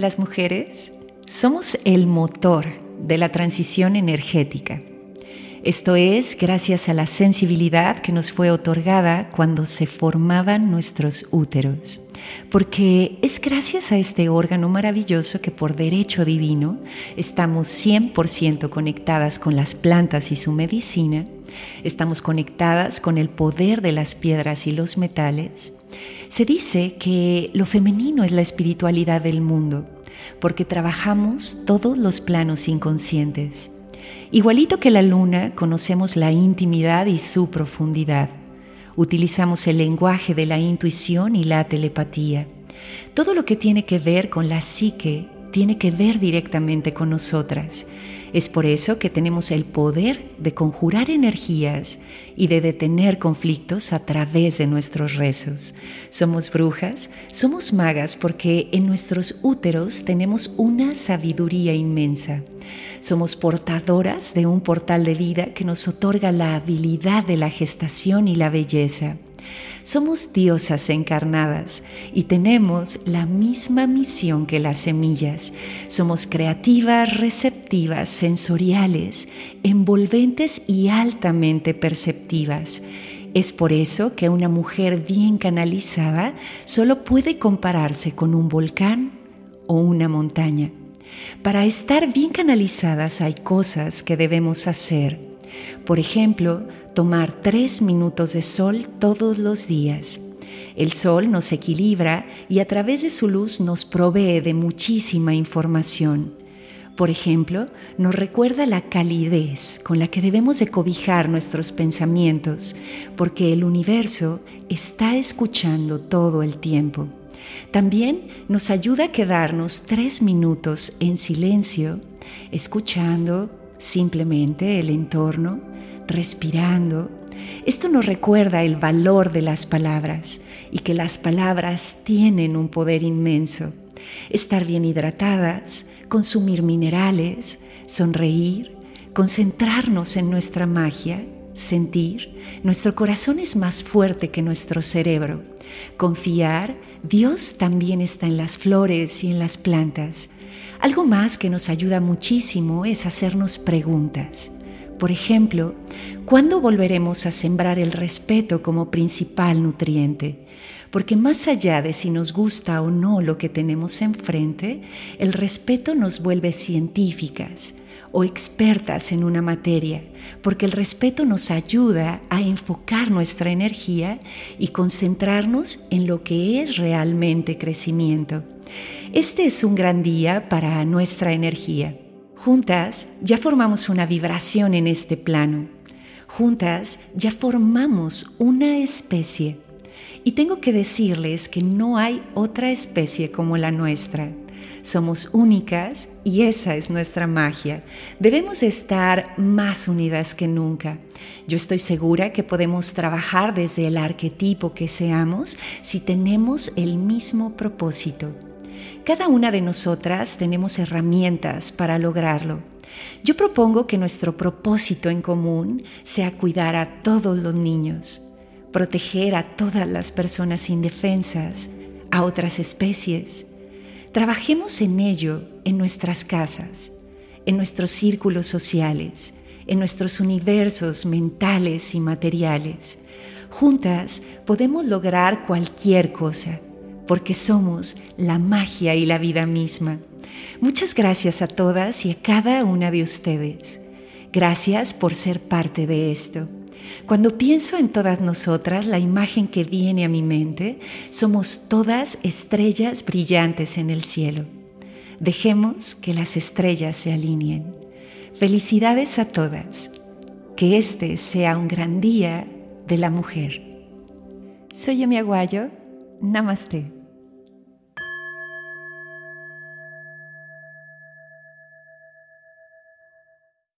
Las mujeres somos el motor de la transición energética. Esto es gracias a la sensibilidad que nos fue otorgada cuando se formaban nuestros úteros. Porque es gracias a este órgano maravilloso que por derecho divino estamos 100% conectadas con las plantas y su medicina, estamos conectadas con el poder de las piedras y los metales. Se dice que lo femenino es la espiritualidad del mundo, porque trabajamos todos los planos inconscientes Igualito que la luna, conocemos la intimidad y su profundidad. Utilizamos el lenguaje de la intuición y la telepatía. Todo lo que tiene que ver con la psique tiene que ver directamente con nosotras. Es por eso que tenemos el poder de conjurar energías y de detener conflictos a través de nuestros rezos. Somos brujas, somos magas porque en nuestros úteros tenemos una sabiduría inmensa. Somos portadoras de un portal de vida que nos otorga la habilidad de la gestación y la belleza. Somos diosas encarnadas y tenemos la misma misión que las semillas. Somos creativas, receptivas, sensoriales, envolventes y altamente perceptivas. Es por eso que una mujer bien canalizada solo puede compararse con un volcán o una montaña. Para estar bien canalizadas hay cosas que debemos hacer. Por ejemplo, tomar tres minutos de sol todos los días. El sol nos equilibra y a través de su luz nos provee de muchísima información. Por ejemplo, nos recuerda la calidez con la que debemos de cobijar nuestros pensamientos, porque el universo está escuchando todo el tiempo. También nos ayuda a quedarnos tres minutos en silencio, escuchando simplemente el entorno, respirando. Esto nos recuerda el valor de las palabras y que las palabras tienen un poder inmenso. Estar bien hidratadas, consumir minerales, sonreír, concentrarnos en nuestra magia, sentir. Nuestro corazón es más fuerte que nuestro cerebro. Confiar Dios también está en las flores y en las plantas. Algo más que nos ayuda muchísimo es hacernos preguntas. Por ejemplo, ¿cuándo volveremos a sembrar el respeto como principal nutriente? Porque más allá de si nos gusta o no lo que tenemos enfrente, el respeto nos vuelve científicas, o expertas en una materia, porque el respeto nos ayuda a enfocar nuestra energía y concentrarnos en lo que es realmente crecimiento. Este es un gran día para nuestra energía. Juntas ya formamos una vibración en este plano. Juntas ya formamos una especie. Y tengo que decirles que no hay otra especie como la nuestra. Somos únicas y esa es nuestra magia. Debemos estar más unidas que nunca. Yo estoy segura que podemos trabajar desde el arquetipo que seamos si tenemos el mismo propósito. Cada una de nosotras tenemos herramientas para lograrlo. Yo propongo que nuestro propósito en común sea cuidar a todos los niños, proteger a todas las personas indefensas, a otras especies, Trabajemos en ello en nuestras casas, en nuestros círculos sociales, en nuestros universos mentales y materiales. Juntas podemos lograr cualquier cosa, porque somos la magia y la vida misma. Muchas gracias a todas y a cada una de ustedes. Gracias por ser parte de esto. Cuando pienso en todas nosotras, la imagen que viene a mi mente somos todas estrellas brillantes en el cielo. Dejemos que las estrellas se alineen. Felicidades a todas. Que este sea un gran día de la mujer. Soy Emi Aguayo. Namaste.